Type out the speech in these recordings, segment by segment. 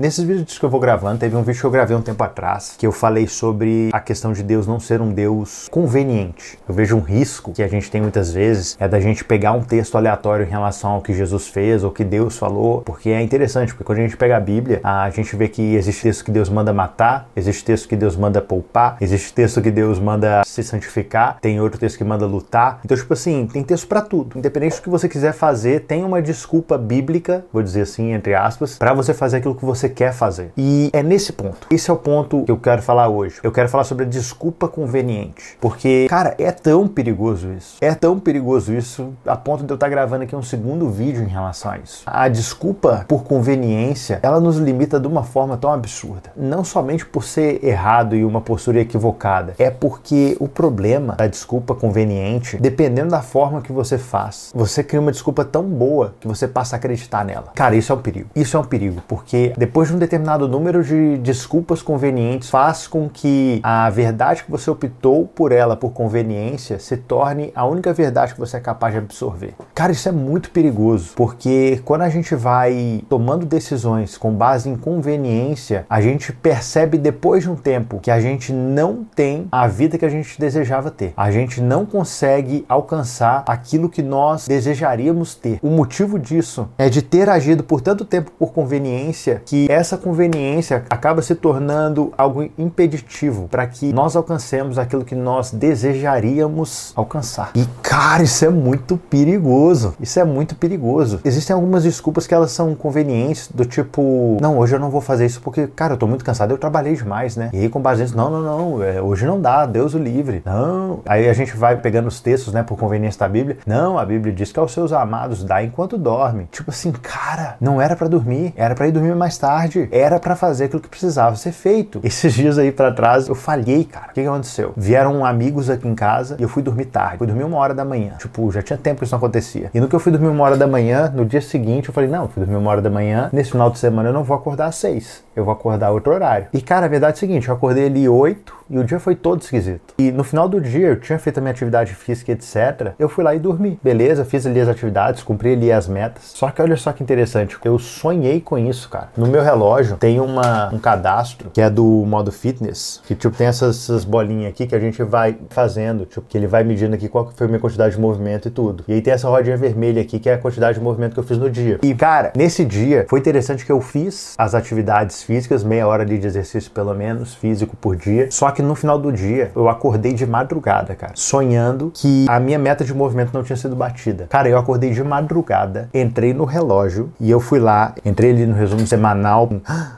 nesses vídeos que eu vou gravando, teve um vídeo que eu gravei um tempo atrás, que eu falei sobre a questão de Deus não ser um Deus conveniente. Eu vejo um risco que a gente tem muitas vezes, é da gente pegar um texto aleatório em relação ao que Jesus fez ou que Deus falou, porque é interessante, porque quando a gente pega a Bíblia, a gente vê que existe texto que Deus manda matar, existe texto que Deus manda poupar, existe texto que Deus manda se santificar, tem outro texto que manda lutar. Então, tipo assim, tem texto para tudo. Independente do que você quiser fazer, tem uma desculpa bíblica, vou dizer assim, entre aspas, para você fazer aquilo que você quer fazer. E é nesse ponto. Esse é o ponto que eu quero falar hoje. Eu quero falar sobre a desculpa conveniente. Porque, cara, é tão perigoso isso. É tão perigoso isso a ponto de eu estar gravando aqui um segundo vídeo em relação a isso. A desculpa por conveniência, ela nos limita de uma forma tão absurda. Não somente por ser errado e uma postura equivocada, é porque o problema da desculpa conveniente, dependendo da forma que você faz, você cria uma desculpa tão boa que você passa a acreditar nela. Cara, isso é um perigo. Isso é um perigo, porque depois de um determinado número de desculpas convenientes, faz com que a verdade que você optou por ela por conveniência se torne a única verdade que você é capaz de absorver. Cara, isso é muito perigoso, porque quando a gente vai tomando decisões com base em conveniência, a gente percebe depois de um tempo que a gente não tem a vida que a gente desejava ter. A gente não consegue alcançar aquilo que nós desejaríamos ter. O motivo disso é de ter agido por tanto tempo por conveniência que essa conveniência acaba se tornando algo impeditivo para que nós alcancemos aquilo que nós desejaríamos alcançar. E cara, isso é muito perigoso. Isso é muito perigoso. Existem algumas desculpas que elas são convenientes, do tipo, não, hoje eu não vou fazer isso porque, cara, eu tô muito cansado, eu trabalhei demais, né? E aí com base nisso, não, não, não, é, hoje não dá, Deus o livre. Não. Aí a gente vai pegando os textos, né, por conveniência da Bíblia. Não, a Bíblia diz que aos seus amados dá enquanto dorme. Tipo assim, cara, não era para dormir, era para ir dormir mais tarde, era para fazer aquilo que precisava ser feito. Esses dias aí para trás eu falhei, cara. O que, que aconteceu? Vieram amigos aqui em casa e eu fui dormir tarde. Fui dormir uma hora da manhã. Tipo, já tinha tempo que isso não acontecia. E no que eu fui dormir uma hora da manhã, no dia seguinte eu falei, não, fui dormir uma hora da manhã, nesse final de semana eu não vou acordar às seis. Eu vou acordar outro horário. E cara, a verdade é o seguinte, eu acordei ali oito e o dia foi todo esquisito. E no final do dia eu tinha feito a minha atividade física, etc. Eu fui lá e dormi. Beleza, fiz ali as atividades, cumpri ali as metas. Só que olha só que interessante, eu sonhei com isso, cara. No meu relógio tem uma, um cadastro que é do modo fitness, que tipo tem essas, essas bolinhas aqui que a gente vai fazendo, tipo que ele vai medindo aqui qual foi a minha quantidade de movimento e tudo. E aí tem essa rodinha vermelha aqui que é a quantidade de movimento que eu fiz no dia. E cara, nesse dia foi interessante que eu fiz as atividades físicas, meia hora ali de exercício pelo menos físico por dia. Só que no final do dia eu acordei de madrugada, cara, sonhando que a minha meta de movimento não tinha sido batida. Cara, eu acordei de madrugada, entrei no relógio e eu fui lá, entrei ali no resumo semanal.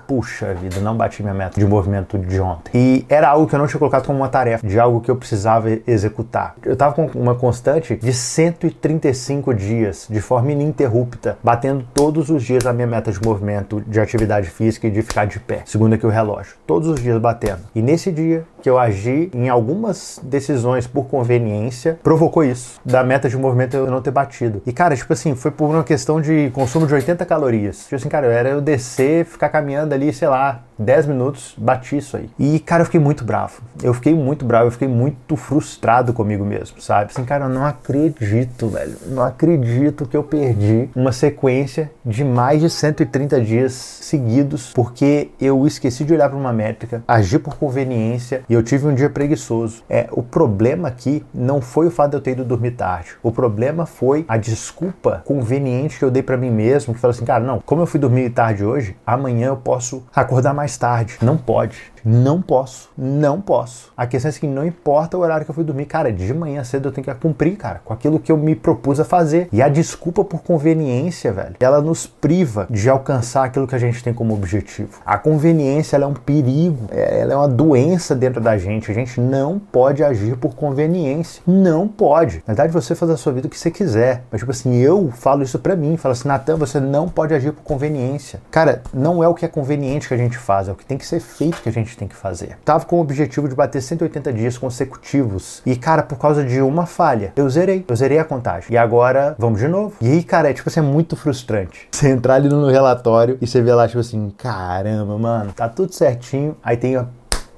Puxa vida, não bati minha meta de movimento de ontem. E era algo que eu não tinha colocado como uma tarefa, de algo que eu precisava executar. Eu tava com uma constante de 135 dias, de forma ininterrupta, batendo todos os dias a minha meta de movimento, de atividade física e de ficar de pé, segundo aqui o relógio. Todos os dias batendo. E nesse dia que eu agi em algumas decisões por conveniência, provocou isso, da meta de movimento eu não ter batido. E cara, tipo assim, foi por uma questão de consumo de 80 calorias. Tipo assim, cara, era eu descer, ficar caminhando ali, sei lá, 10 minutos, bati isso aí. E, cara, eu fiquei muito bravo. Eu fiquei muito bravo, eu fiquei muito frustrado comigo mesmo, sabe? Assim, cara, eu não acredito, velho. Não acredito que eu perdi uma sequência de mais de 130 dias seguidos porque eu esqueci de olhar para uma métrica, agi por conveniência e eu tive um dia preguiçoso. É, o problema aqui não foi o fato de eu ter ido dormir tarde. O problema foi a desculpa conveniente que eu dei para mim mesmo, que falou assim, cara, não, como eu fui dormir tarde hoje, amanhã eu posso acordar mais tarde. Não pode. Não posso, não posso. A questão é que não importa o horário que eu fui dormir, cara, de manhã cedo eu tenho que cumprir, cara, com aquilo que eu me propus a fazer. E a desculpa por conveniência, velho, ela nos priva de alcançar aquilo que a gente tem como objetivo. A conveniência, ela é um perigo, ela é uma doença dentro da gente. A gente não pode agir por conveniência. Não pode. Na verdade, você faz a sua vida o que você quiser. Mas, tipo assim, eu falo isso pra mim, falo assim, Natan, você não pode agir por conveniência. Cara, não é o que é conveniente que a gente faz, é o que tem que ser feito que a gente tem que fazer. Tava com o objetivo de bater 180 dias consecutivos. E, cara, por causa de uma falha, eu zerei. Eu zerei a contagem. E agora, vamos de novo. E aí, cara, é tipo assim, é muito frustrante. Você entrar ali no relatório e você vê lá, tipo assim, caramba, mano, tá tudo certinho. Aí tem a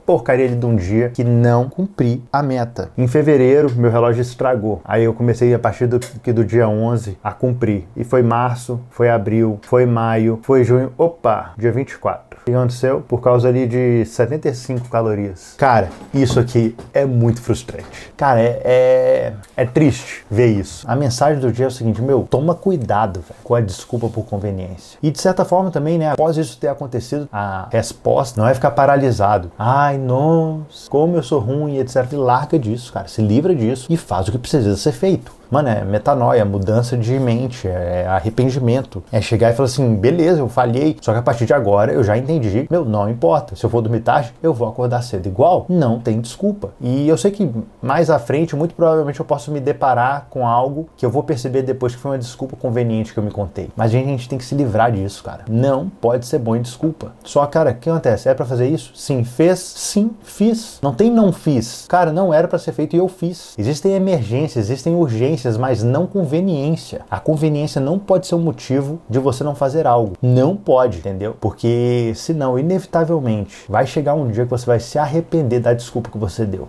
porcaria de um dia que não cumpri a meta. Em fevereiro, meu relógio estragou. Aí eu comecei a partir do, que do dia 11 a cumprir. E foi março, foi abril, foi maio, foi junho. Opa, dia 24 O que aconteceu? Por causa ali de 75 calorias. Cara, isso aqui é muito frustrante. Cara, é, é, é triste ver isso. A mensagem do dia é o seguinte, meu, toma cuidado véio, com a desculpa por conveniência. E de certa forma também, né, após isso ter acontecido, a resposta não é ficar paralisado. Ai, nossa, como eu sou ruim, etc. E larga disso, cara. Se livra disso e faz o que precisa ser feito. Mano, é metanoia, mudança de mente, é arrependimento. É chegar e falar assim, beleza, eu falhei, só que a partir de agora eu já entendi, meu, não importa. Se eu for dormir tarde, eu vou acordar cedo igual. Não tem desculpa. E eu sei que mais à frente, muito provavelmente eu posso me deparar com algo que eu vou perceber depois que foi uma desculpa conveniente que eu me contei. Mas a gente tem que se livrar disso, cara. Não pode ser bom em desculpa. Só, cara, o que acontece? É para fazer isso? Sim, fez? Sim, fiz. Não tem não fiz. Cara, não era para ser feito e eu fiz. Existem emergências, existem urgências mas não conveniência. A conveniência não pode ser um motivo de você não fazer algo. Não pode, entendeu? Porque senão, inevitavelmente, vai chegar um dia que você vai se arrepender da desculpa que você deu.